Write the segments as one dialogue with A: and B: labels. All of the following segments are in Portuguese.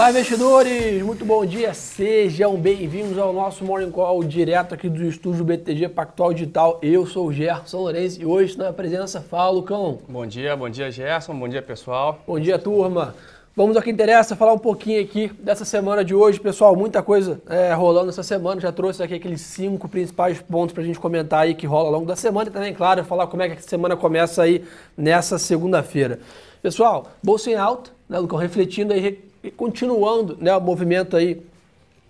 A: Olá, investidores! Muito bom dia, sejam bem-vindos ao nosso Morning Call direto aqui do estúdio BTG Pactual Digital. Eu sou o Gerson Lourenço e hoje na presença fala Lucão.
B: Bom dia, bom dia Gerson, bom dia pessoal.
A: Bom dia, turma. Vamos ao que interessa, falar um pouquinho aqui dessa semana de hoje. Pessoal, muita coisa é, rolando essa semana. Já trouxe aqui aqueles cinco principais pontos para a gente comentar aí que rola ao longo da semana e também, claro, falar como é que a semana começa aí nessa segunda-feira. Pessoal, bolsa em alta, né, Lucão, refletindo aí e continuando né, o movimento aí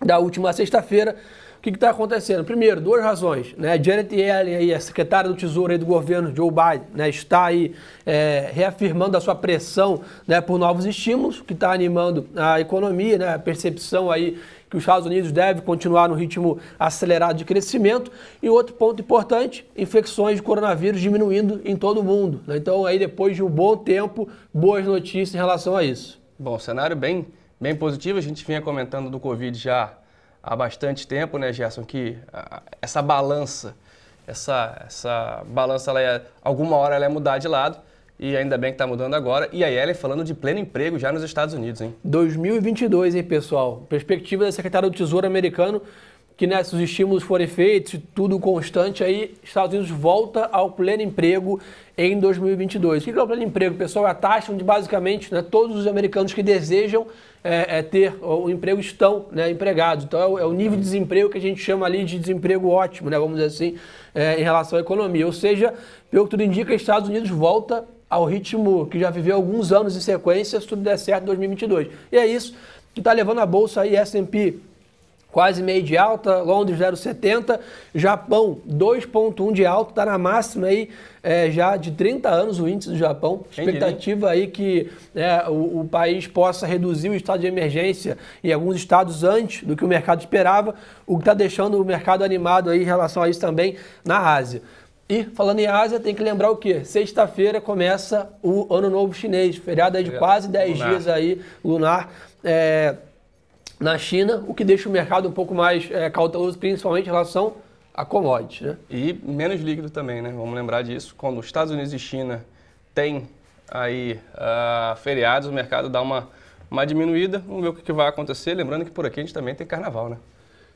A: da última sexta-feira. O que está acontecendo? Primeiro, duas razões. Né? Janet Yellen, aí, a secretária do Tesouro aí do governo, Joe Biden, né, está aí é, reafirmando a sua pressão né, por novos estímulos, que está animando a economia, né, a percepção aí que os Estados Unidos devem continuar no ritmo acelerado de crescimento. E outro ponto importante, infecções de coronavírus diminuindo em todo o mundo. Né? Então, aí depois de um bom tempo, boas notícias em relação a isso.
B: Bom, cenário bem, bem positivo. A gente vinha comentando do Covid já há bastante tempo, né, Gerson, que essa balança, essa, essa balança, ela é, alguma hora ela é mudar de lado. E ainda bem que está mudando agora. E a Ellen falando de pleno emprego já nos Estados Unidos, hein?
A: 2022, hein, pessoal? Perspectiva da secretária do Tesouro americano que né, se os estímulos forem feitos, tudo constante, aí Estados Unidos volta ao pleno emprego em 2022. O que é o pleno emprego, pessoal? É a taxa onde basicamente né, todos os americanos que desejam é, é, ter o emprego estão né, empregados. Então é o, é o, nível de desemprego que a gente chama ali de desemprego ótimo, né, vamos dizer assim, é, em relação à economia. Ou seja, pelo que tudo indica, Estados Unidos volta ao ritmo que já viveu alguns anos em sequência, se tudo der certo em 2022. E é isso que está levando a bolsa aí S&P quase meio de alta, Londres 0,70, Japão 2,1 de alta, está na máxima aí é, já de 30 anos o índice do Japão. Expectativa aí que é, o, o, país possa reduzir o estado de emergência em alguns estados antes do que o mercado esperava, o que está deixando o mercado animado aí em relação a isso também na Ásia. E falando em Ásia, tem que lembrar o quê? Sexta-feira começa o Ano Novo Chinês, feriado aí de quase 10 dias aí, lunar. É, na China, o que deixa o mercado um pouco mais é, cauteloso, principalmente em relação a commodities. Né?
B: E menos líquido também, né? Vamos lembrar disso. Quando os Estados Unidos e China têm aí uh, feriados, o mercado dá uma, uma diminuída. Vamos ver o que, que vai acontecer. Lembrando que por aqui a gente também tem carnaval, né?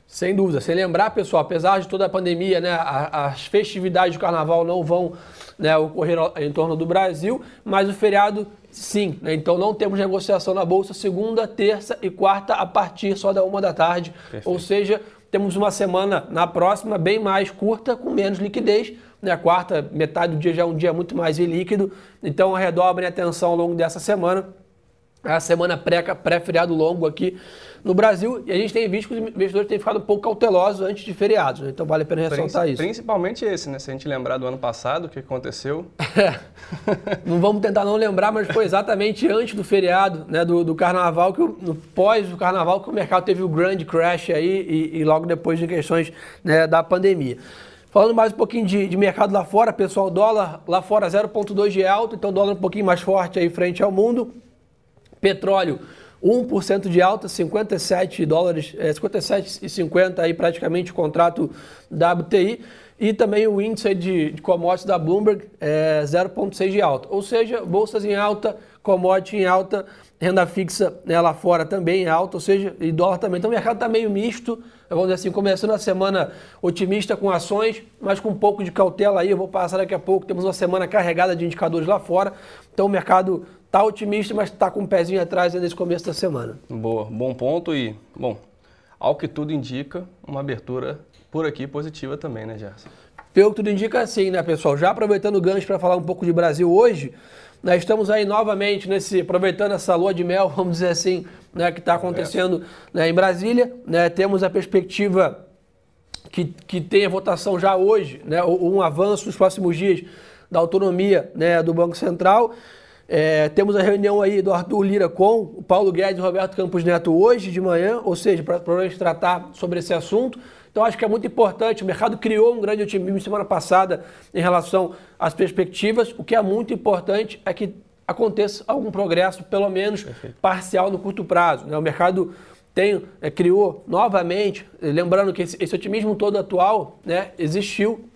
A: Sem dúvida. Sem lembrar, pessoal, apesar de toda a pandemia, né, as festividades do carnaval não vão né, ocorrer em torno do Brasil, mas o feriado sim. Né, então não temos negociação na Bolsa segunda, terça e quarta a partir só da uma da tarde. Perfeito. Ou seja, temos uma semana na próxima bem mais curta, com menos liquidez. Né, a quarta, metade do dia já é um dia muito mais ilíquido. Então redobrem a atenção ao longo dessa semana. A semana pré-feriado longo aqui no Brasil, e a gente tem visto que os investidores têm ficado um pouco cautelosos antes de feriados, né? então vale a pena ressaltar isso.
B: Principalmente esse, né? Se a gente lembrar do ano passado, o que aconteceu.
A: não vamos tentar não lembrar, mas foi exatamente antes do feriado, né? do, do carnaval, que no pós do carnaval, que o mercado teve o grande crash aí, e, e logo depois de questões né, da pandemia. Falando mais um pouquinho de, de, mercado lá fora, pessoal, dólar lá fora 0,2 de alto, então dólar um pouquinho mais forte aí frente ao mundo. Petróleo 1% de alta, 57 dólares, é, 57,50 aí praticamente o contrato da WTI e também o índice de, de commodities da Bloomberg é 0,6 de alta. Ou seja, bolsas em alta, commodity em alta, renda fixa né, lá fora também em alta, ou seja, e dólar também. Então o mercado está meio misto, vamos dizer assim, começando a semana otimista com ações, mas com um pouco de cautela aí, eu vou passar daqui a pouco, temos uma semana carregada de indicadores lá fora, então o mercado Está otimista, mas está com um pezinho atrás nesse começo da semana.
B: Boa, bom ponto e, bom, ao que tudo indica, uma abertura por aqui positiva também, né, Gerson?
A: Pelo que tudo indica, sim, né, pessoal? Já aproveitando o gancho para falar um pouco de Brasil hoje, nós estamos aí novamente nesse, aproveitando essa lua de mel, vamos dizer assim, né, que está acontecendo é. né, em Brasília. Né, temos a perspectiva que, que tem a votação já hoje, né, um avanço nos próximos dias da autonomia né, do Banco Central. É, temos a reunião aí do Arthur Lira com o Paulo Guedes e o Roberto Campos Neto hoje de manhã, ou seja, para provavelmente tratar sobre esse assunto. Então acho que é muito importante. O mercado criou um grande otimismo semana passada em relação às perspectivas. O que é muito importante é que aconteça algum progresso, pelo menos Perfeito. parcial no curto prazo. Né? O mercado tem, é, criou novamente, lembrando que esse, esse otimismo todo atual né, existiu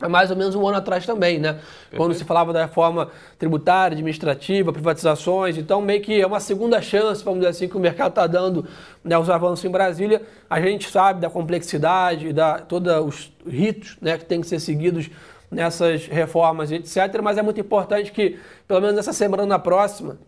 A: há mais ou menos um ano atrás também, né? Perfeito. Quando se falava da reforma tributária, administrativa, privatizações, então meio que é uma segunda chance, vamos dizer assim, que o mercado está dando né, os avanços em Brasília. A gente sabe da complexidade, da todos os ritos né, que têm que ser seguidos nessas reformas, etc. Mas é muito importante que, pelo menos essa semana na próxima,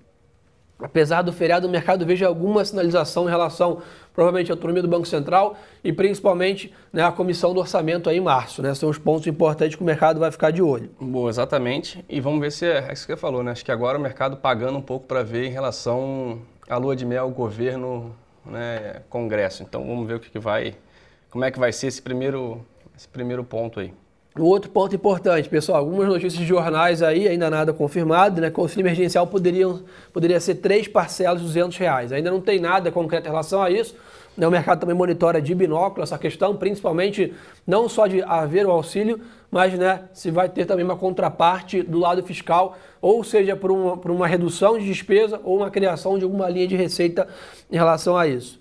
A: apesar do feriado, o mercado veja alguma sinalização em relação, provavelmente, à autonomia do Banco Central e principalmente né, a comissão do orçamento aí em março. Né? São os pontos importantes que o mercado vai ficar de olho.
B: Boa, exatamente. E vamos ver se é, é isso que você falou, né? Acho que agora o mercado pagando um pouco para ver em relação à lua de mel, governo, né, Congresso. Então vamos ver o que, que vai, como é que vai ser esse primeiro, esse primeiro ponto aí.
A: O outro ponto importante, pessoal, algumas notícias de jornais aí, ainda nada confirmado, né? Auxílio emergencial poderiam, poderia ser três parcelas de 200 reais. Ainda não tem nada concreto em relação a isso. Né? O mercado também monitora de binóculo essa questão, principalmente não só de haver o auxílio, mas né, se vai ter também uma contraparte do lado fiscal, ou seja, por uma, por uma redução de despesa ou uma criação de alguma linha de receita em relação a isso.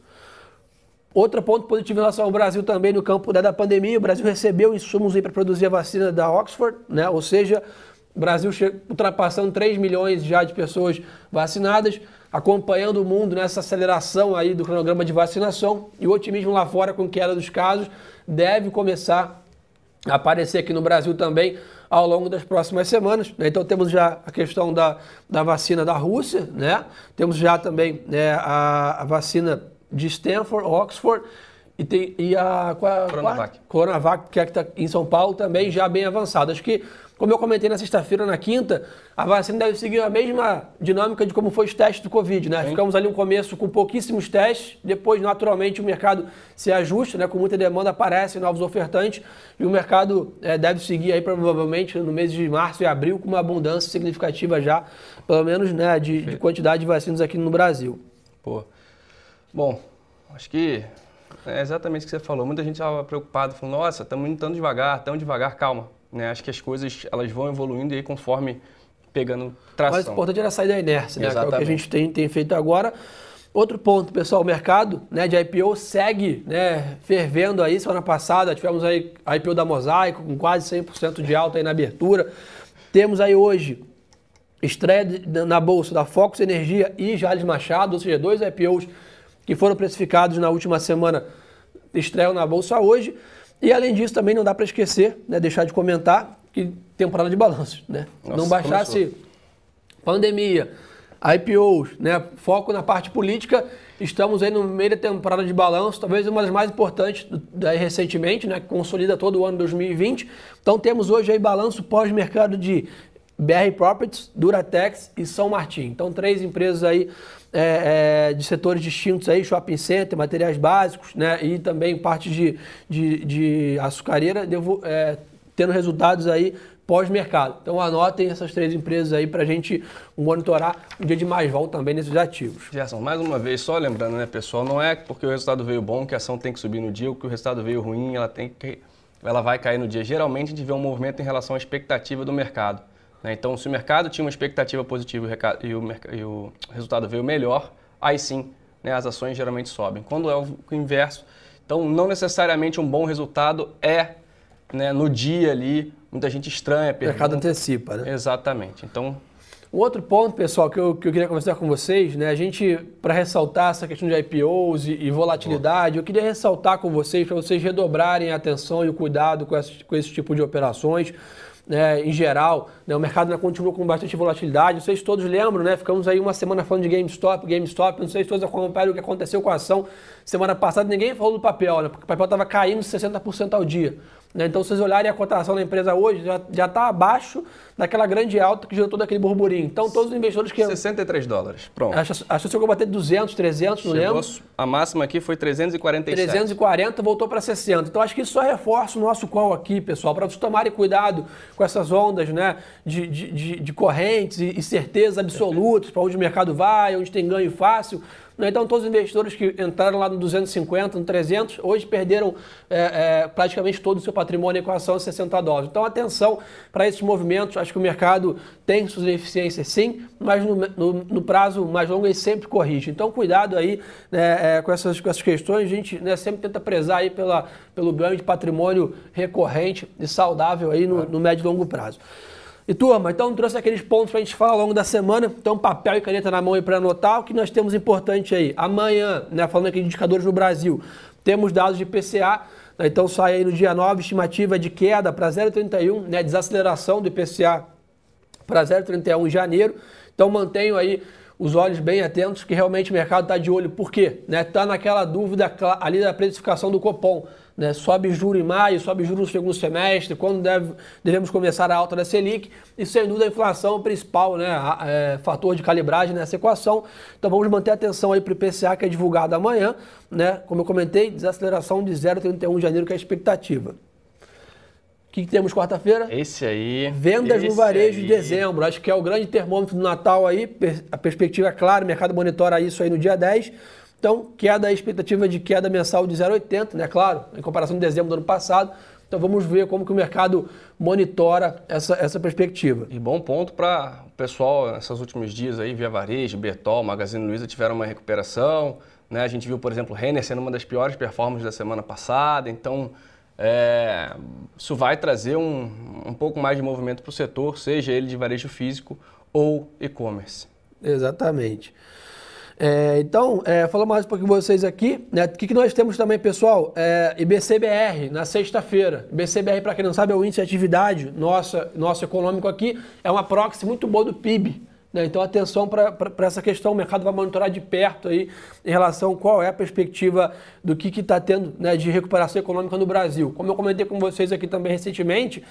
A: Outro ponto positivo em relação ao Brasil também no campo da pandemia, o Brasil recebeu insumos para produzir a vacina da Oxford, né? ou seja, o Brasil ultrapassando 3 milhões já de pessoas vacinadas, acompanhando o mundo nessa aceleração aí do cronograma de vacinação e o otimismo lá fora com queda dos casos deve começar a aparecer aqui no Brasil também ao longo das próximas semanas. Né? Então temos já a questão da, da vacina da Rússia, né? temos já também né, a, a vacina de Stanford, Oxford, e, tem, e a, a Coronavac. Coronavac, que é está em São Paulo, também já bem avançada. Acho que, como eu comentei na sexta-feira, na quinta, a vacina deve seguir a mesma dinâmica de como foi os testes do Covid, né? Sim. Ficamos ali um começo com pouquíssimos testes, depois, naturalmente, o mercado se ajusta, né? Com muita demanda, aparecem novos ofertantes, e o mercado é, deve seguir aí, provavelmente, no mês de março e abril, com uma abundância significativa já, pelo menos, né, de, de quantidade de vacinas aqui no Brasil.
B: Pô. Bom, acho que é exatamente o que você falou. Muita gente estava preocupada, falando, nossa, estamos indo tão devagar, tão devagar, calma. Né? Acho que as coisas elas vão evoluindo aí conforme pegando tração.
A: Mas o importante era sair da inércia, né? Que é o que a gente tem, tem feito agora. Outro ponto, pessoal, o mercado né, de IPO segue né, fervendo aí. Semana passada tivemos aí a IPO da Mosaico com quase 100% de alta aí na abertura. Temos aí hoje estreia na bolsa da Focus Energia e Jales Machado, ou seja, dois IPOs que foram precificados na última semana estreiam na bolsa hoje. E além disso, também não dá para esquecer, né, deixar de comentar que temporada de balanço, né? Nossa, não baixasse começou. pandemia, IPOs, né, foco na parte política, estamos aí no meio da temporada de balanço, talvez uma das mais importantes daí recentemente, né, que consolida todo o ano 2020. Então temos hoje aí balanço pós-mercado de BR Properties, Duratex e São Martin. Então três empresas aí é, é, de setores distintos aí, shopping center, materiais básicos, né? E também parte de, de, de açucareira, devo, é, tendo resultados aí pós-mercado. Então anotem essas três empresas aí para a gente monitorar um dia de mais volta também nesses ativos.
B: Gerson, mais uma vez, só lembrando, né, pessoal, não é porque o resultado veio bom que a ação tem que subir no dia, ou que o resultado veio ruim, ela tem que ela vai cair no dia. Geralmente a gente vê um movimento em relação à expectativa do mercado. Né? Então, se o mercado tinha uma expectativa positiva e o, e o resultado veio melhor, aí sim né, as ações geralmente sobem. Quando é o inverso, então não necessariamente um bom resultado é né, no dia ali, muita gente estranha.
A: O mercado antecipa, né?
B: Exatamente. Então.
A: Um outro ponto, pessoal, que eu, que eu queria conversar com vocês, né? A gente, para ressaltar essa questão de IPOs e, e volatilidade, Boa. eu queria ressaltar com vocês, para vocês redobrarem a atenção e o cuidado com esse, com esse tipo de operações né, em geral, né, o mercado ainda continua com bastante volatilidade. Se todos lembram, né? Ficamos aí uma semana falando de GameStop, GameStop. Não sei se todos acompanharam o que aconteceu com a ação semana passada. Ninguém falou do papel, né? Porque o papel estava caindo 60% ao dia. Né? Então, se vocês olharem a cotação da empresa hoje, já está abaixo daquela grande alta que gerou todo aquele burburinho. Então, todos os investidores que...
B: 63 dólares, pronto.
A: Acho, acho que chegou a bater 200, 300, não chegou, lembro.
B: A máxima aqui foi 347.
A: 340, voltou para 60. Então, acho que isso só reforça o nosso call aqui, pessoal, para vocês tomarem cuidado com essas ondas né, de, de, de, de correntes e, e certezas absolutas para onde o mercado vai, onde tem ganho fácil. Então, todos os investidores que entraram lá no 250, no 300, hoje perderam é, é, praticamente todo o seu patrimônio em equação de 60 dólares. Então, atenção para esses movimentos. Acho que o mercado tem suas deficiências sim, mas no, no, no prazo mais longo ele sempre corrige. Então, cuidado aí né, é, com, essas, com essas questões. A gente né, sempre tenta prezar aí pela, pelo ganho de patrimônio recorrente e saudável aí no, no médio e longo prazo. E turma, então trouxe aqueles pontos para a gente falar ao longo da semana. Então, papel e caneta na mão aí para anotar. O que nós temos importante aí? Amanhã, né, falando aqui de indicadores no Brasil, temos dados de PCA. Né, então, sai aí no dia 9, estimativa de queda para 0,31, né, desaceleração do IPCA para 0,31 em janeiro. Então, mantenho aí os olhos bem atentos, que realmente o mercado está de olho. Por quê? Está né, tá naquela dúvida ali da precificação do Copom. Né? Sobe juro em maio, sobe juro no segundo semestre, quando deve, devemos começar a alta da Selic, e sem dúvida a inflação é o principal né? É, fator de calibragem nessa equação. Então vamos manter atenção aí para o IPCA que é divulgado amanhã, né? como eu comentei, desaceleração de 0,31 de janeiro que é a expectativa. O que, que temos quarta-feira?
B: Esse aí.
A: Vendas
B: esse
A: no varejo
B: aí.
A: de dezembro. Acho que é o grande termômetro do Natal aí. A perspectiva é clara, o mercado monitora isso aí no dia 10. Então, queda, a expectativa de queda mensal de 0,80, né? Claro, em comparação com dezembro do ano passado. Então vamos ver como que o mercado monitora essa, essa perspectiva.
B: E bom ponto para o pessoal nesses últimos dias aí, Via Varejo, Bertol, Magazine Luiza tiveram uma recuperação. Né? A gente viu, por exemplo, Renner sendo uma das piores performances da semana passada. Então, é, isso vai trazer um, um pouco mais de movimento para o setor, seja ele de varejo físico ou e-commerce.
A: Exatamente. É, então, é, falando mais um pouquinho com vocês aqui, né, o que, que nós temos também, pessoal? É, IBCBR, na sexta-feira. IBCBR, para quem não sabe, é o índice de atividade nossa, nosso econômico aqui, é uma proxy muito boa do PIB. Né? Então, atenção para essa questão, o mercado vai monitorar de perto aí em relação a qual é a perspectiva do que está tendo né, de recuperação econômica no Brasil. Como eu comentei com vocês aqui também recentemente,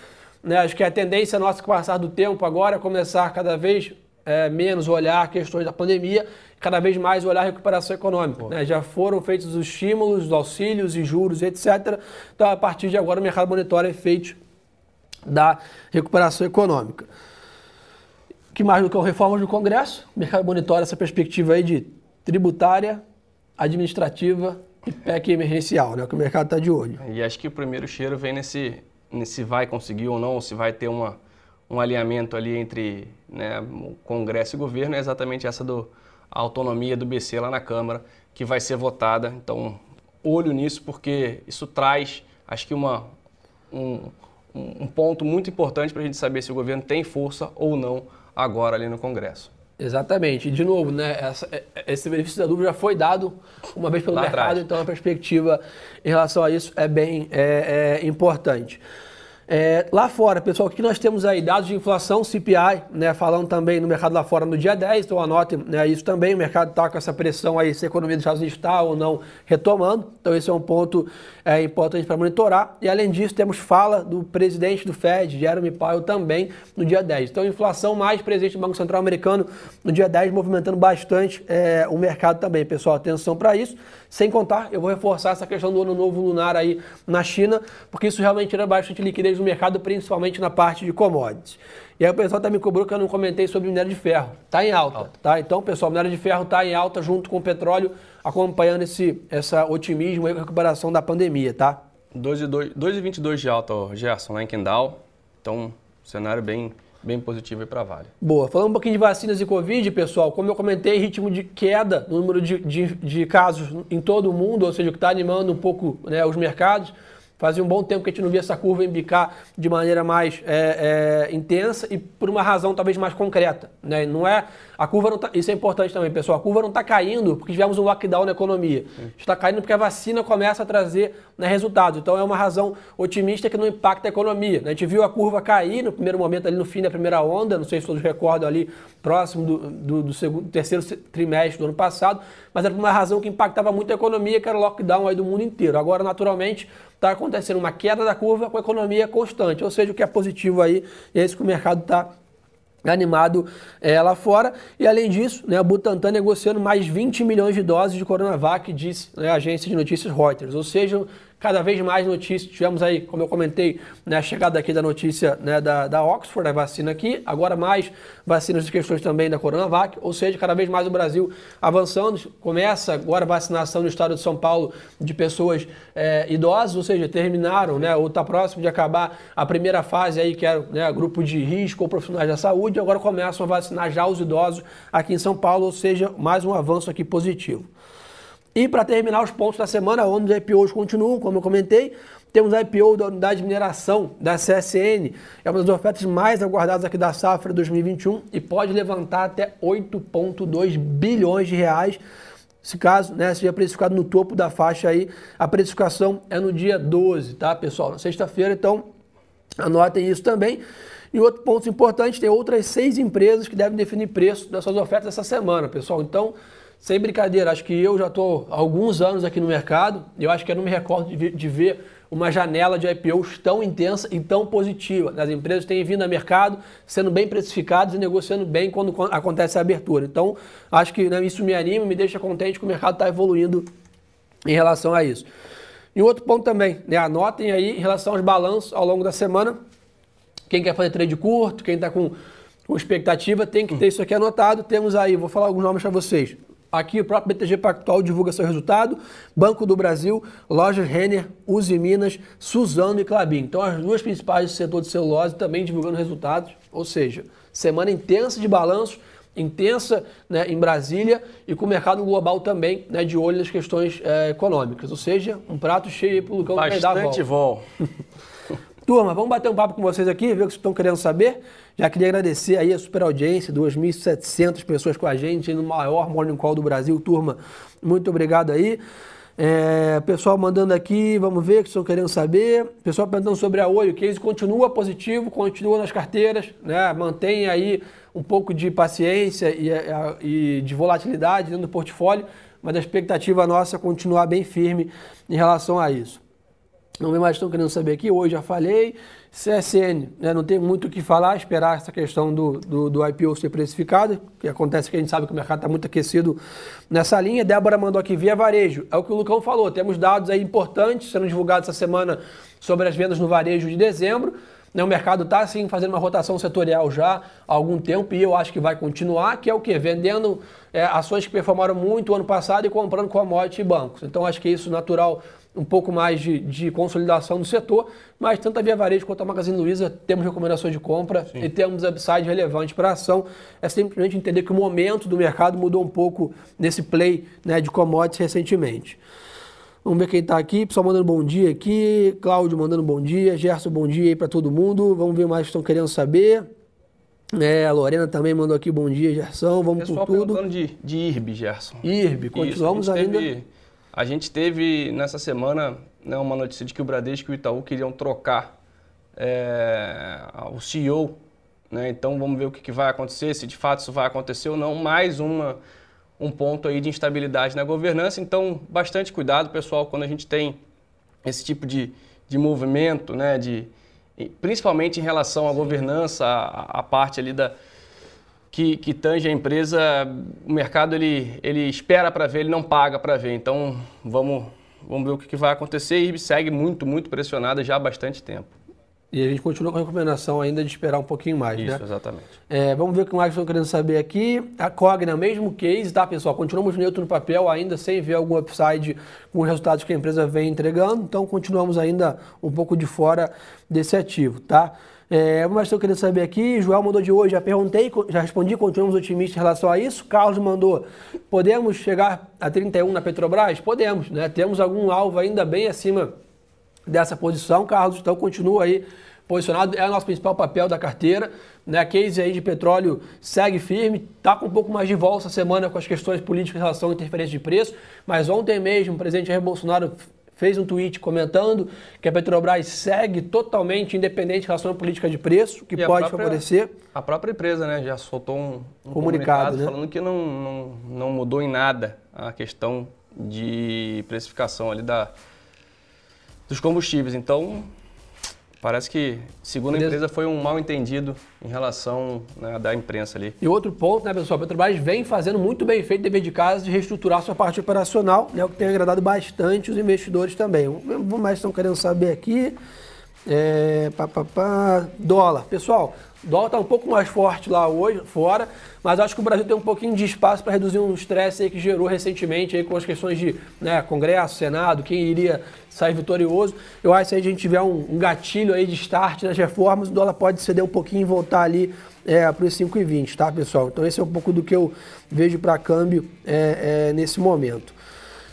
A: né, acho que a tendência nossa com o passar do tempo agora é começar cada vez é, menos olhar questões da pandemia, cada vez mais olhar a recuperação econômica. Né? Já foram feitos os estímulos, os auxílios e juros, etc. Então, a partir de agora, o mercado monitora efeitos da recuperação econômica que mais do que reformas do Congresso, o mercado monitora essa perspectiva aí de tributária, administrativa e PEC emergencial, né? Que o mercado está de olho.
B: E acho que o primeiro cheiro vem nesse, nesse vai conseguir ou não, se vai ter uma, um alinhamento ali entre né, Congresso e governo, é exatamente essa do a autonomia do BC lá na Câmara, que vai ser votada. Então, olho nisso, porque isso traz, acho que uma, um, um ponto muito importante para a gente saber se o governo tem força ou não agora ali no Congresso.
A: Exatamente. E, de novo, né, essa, é, esse benefício da dúvida já foi dado uma vez pelo Lá mercado, atrás. então a perspectiva em relação a isso é bem é, é importante. É, lá fora, pessoal, o que nós temos aí? Dados de inflação, CPI, né, falando também no mercado lá fora no dia 10, então anotem né, isso também, o mercado está com essa pressão aí se a economia dos Estados Unidos está ou não retomando, então esse é um ponto é, importante para monitorar. E além disso, temos fala do presidente do Fed, Jeremy Powell, também no dia 10. Então, inflação mais presente no Banco Central Americano no dia 10, movimentando bastante é, o mercado também, pessoal, atenção para isso. Sem contar, eu vou reforçar essa questão do ano novo lunar aí na China, porque isso realmente tira bastante liquidez no mercado, principalmente na parte de commodities. E aí o pessoal também cobrou que eu não comentei sobre minério de ferro. Está em alta, alta, tá? Então, pessoal, minério de ferro está em alta junto com o petróleo, acompanhando esse essa otimismo e recuperação da pandemia, tá?
B: 2,22 de alta, Gerson, lá em Kendall. Então, cenário bem bem positivo para a Vale.
A: Boa. Falando um pouquinho de vacinas e Covid, pessoal, como eu comentei, ritmo de queda no número de, de, de casos em todo o mundo, ou seja, o que está animando um pouco né, os mercados. Fazia um bom tempo que a gente não via essa curva embicar de maneira mais é, é, intensa e por uma razão talvez mais concreta. Né? Não é a curva não tá, isso é importante também, pessoal. A curva não está caindo porque tivemos um lockdown na economia. Está caindo porque a vacina começa a trazer né, resultados. Então é uma razão otimista que não impacta a economia. Né? A gente viu a curva cair no primeiro momento, ali no fim da primeira onda, não sei se todos recordam ali, próximo do, do, do segundo, terceiro trimestre do ano passado, mas era por uma razão que impactava muito a economia, que era o lockdown aí do mundo inteiro. Agora, naturalmente, está acontecendo uma queda da curva com a economia constante, ou seja, o que é positivo aí, e é isso que o mercado está animado é, lá fora. E além disso, né, a Butantan negociando mais 20 milhões de doses de Coronavac, disse né, a agência de notícias Reuters. Ou seja, cada vez mais notícias. Tivemos aí, como eu comentei, né, a chegada aqui da notícia né, da, da Oxford, a vacina aqui, agora mais vacinas de questões também da Coronavac, ou seja, cada vez mais o Brasil avançando. Começa agora a vacinação no estado de São Paulo de pessoas é, idosas, ou seja, terminaram, né, ou está próximo de acabar a primeira fase aí, que era né, grupo de risco ou profissionais da saúde, agora começam a vacinar já os idosos aqui em São Paulo, ou seja, mais um avanço aqui positivo. E para terminar os pontos da semana, onde os IPOs continuam, como eu comentei, temos a IPO da unidade de mineração da CSN, é uma das ofertas mais aguardadas aqui da safra 2021 e pode levantar até 8,2 bilhões de reais. Se caso né, seja precificado no topo da faixa aí, a precificação é no dia 12, tá, pessoal? Na sexta-feira, então anotem isso também. E outro ponto importante, tem outras seis empresas que devem definir preço das suas ofertas essa semana, pessoal. Então, sem brincadeira, acho que eu já estou há alguns anos aqui no mercado eu acho que eu não me recordo de, de ver uma janela de IPOs tão intensa e tão positiva. As empresas têm vindo ao mercado sendo bem precificadas e negociando bem quando acontece a abertura. Então, acho que né, isso me anima, me deixa contente que o mercado está evoluindo em relação a isso. E outro ponto também, né, anotem aí em relação aos balanços ao longo da semana. Quem quer fazer trade curto, quem está com, com expectativa, tem que ter isso aqui anotado. Temos aí, vou falar alguns nomes para vocês. Aqui o próprio BTG Pactual divulga seu resultado. Banco do Brasil, Lojas Renner, Uzi Minas, Suzano e Clabin. Então as duas principais do setor de celulose também divulgando resultados. Ou seja, semana intensa de balanço, intensa né, em Brasília e com o mercado global também né, de olho nas questões é, econômicas. Ou seja, um prato cheio para o Lucão
B: Bastante vol.
A: Turma, vamos bater um papo com vocês aqui, ver o que vocês estão querendo saber. Já queria agradecer aí a super audiência, 2.700 pessoas com a gente no maior Morning Call do Brasil. Turma, muito obrigado aí. É, pessoal mandando aqui, vamos ver o que estão querendo saber. Pessoal perguntando sobre a Oi, o case continua positivo, continua nas carteiras, né? mantém aí um pouco de paciência e, e de volatilidade dentro do portfólio, mas a expectativa nossa é continuar bem firme em relação a isso. Não mais estão querendo saber aqui, hoje já falei. CSN, né, não tem muito o que falar, esperar essa questão do, do, do IPO ser precificado, que acontece que a gente sabe que o mercado está muito aquecido nessa linha. Débora mandou aqui via varejo. É o que o Lucão falou, temos dados aí importantes sendo divulgados essa semana sobre as vendas no varejo de dezembro. Né, o mercado está assim fazendo uma rotação setorial já há algum tempo e eu acho que vai continuar, que é o que? Vendendo é, ações que performaram muito o ano passado e comprando commodity e bancos. Então acho que é isso natural um pouco mais de, de, consolidação do setor, mas tanto a Via Varejo quanto a Magazine Luiza temos recomendações de compra Sim. e temos upside relevante para a ação. É simplesmente entender que o momento do mercado mudou um pouco nesse play né, de commodities recentemente. Vamos ver quem está aqui. Pessoal mandando bom dia aqui. Cláudio mandando bom dia. Gerson, bom dia aí para todo mundo. Vamos ver mais que estão querendo saber. É, a Lorena também mandou aqui bom dia, Gerson. Vamos Pessoal por tudo.
B: de, de IRB, Gerson.
A: IRB, continuamos Isso, ainda.
B: Teve a gente teve nessa semana né, uma notícia de que o Bradesco e o Itaú queriam trocar é, o CEO. Né? Então vamos ver o que, que, vai acontecer, se de fato isso vai acontecer ou não. Mais uma, um ponto aí de instabilidade na governança. Então, bastante cuidado, pessoal, quando a gente tem esse tipo de, de movimento, né? de, principalmente em relação à governança, a, a parte ali da, que, que tange a empresa, o mercado ele, ele espera para ver, ele não paga para ver. Então vamos, vamos ver o que, que vai acontecer e segue muito, muito pressionada já há bastante tempo.
A: E a gente continua com a recomendação ainda de esperar um pouquinho mais,
B: Isso,
A: né?
B: exatamente.
A: É, vamos ver o que mais estão querendo saber aqui. A Cogna, mesmo case, tá, pessoal? Continuamos neutro no papel, ainda sem ver algum upside com os resultados que a empresa vem entregando. Então, continuamos ainda um pouco de fora desse ativo, tá? É, mas estou querendo saber aqui, Joel mandou de hoje, já perguntei, já respondi, continuamos otimistas em relação a isso. Carlos mandou, podemos chegar a 31 na Petrobras? Podemos, né? Temos algum alvo ainda bem acima dessa posição, Carlos, então continua aí posicionado, é o nosso principal papel da carteira. Né? A case aí de petróleo segue firme, está com um pouco mais de volta essa semana com as questões políticas em relação à interferência de preço, mas ontem mesmo o presidente Jair Bolsonaro fez um tweet comentando que a Petrobras segue totalmente independente em relação à política de preço, que e pode
B: a própria,
A: favorecer.
B: A própria empresa né, já soltou um,
A: um comunicado, comunicado né?
B: falando que não, não, não mudou em nada a questão de precificação ali da, dos combustíveis. Então, Parece que, segundo a empresa, foi um mal entendido em relação né, da imprensa ali.
A: E outro ponto, né, pessoal? A Petrobras vem fazendo muito bem feito dever de casa de reestruturar sua parte operacional, né, o que tem agradado bastante os investidores também. Vamos mais estão querendo saber aqui. É, pá, pá, pá, dólar. Pessoal, dólar está um pouco mais forte lá hoje, fora, mas acho que o Brasil tem um pouquinho de espaço para reduzir um estresse aí que gerou recentemente aí com as questões de né, Congresso, Senado, quem iria sair vitorioso. Eu acho que se a gente tiver um, um gatilho aí de start nas reformas, o dólar pode ceder um pouquinho e voltar ali é, para os 5,20, tá, pessoal? Então esse é um pouco do que eu vejo para câmbio é, é, nesse momento.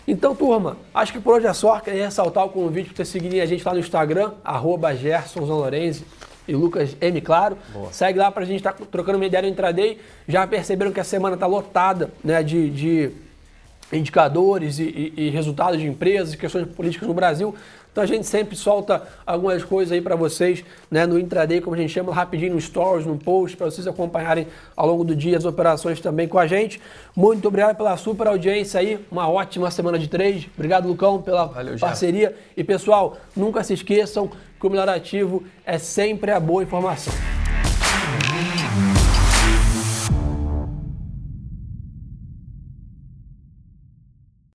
A: Então, turma, acho que por hoje é só. Queria ressaltar o convite para você seguirem a gente lá no Instagram, arroba e Lucas M, claro. Boa. Segue lá para a gente estar tá trocando uma ideia no intraday. Já perceberam que a semana está lotada né, de, de indicadores e, e, e, resultados de empresas questões políticas no Brasil. Então a gente sempre solta algumas coisas aí para vocês né, no intraday, como a gente chama, rapidinho no stories, no post, para vocês acompanharem ao longo do dia as operações também com a gente. Muito obrigado pela super audiência aí, uma ótima semana de trade. Obrigado, Lucão, pela Valeu, parceria. E pessoal, nunca se esqueçam que o melhor ativo é sempre a boa informação.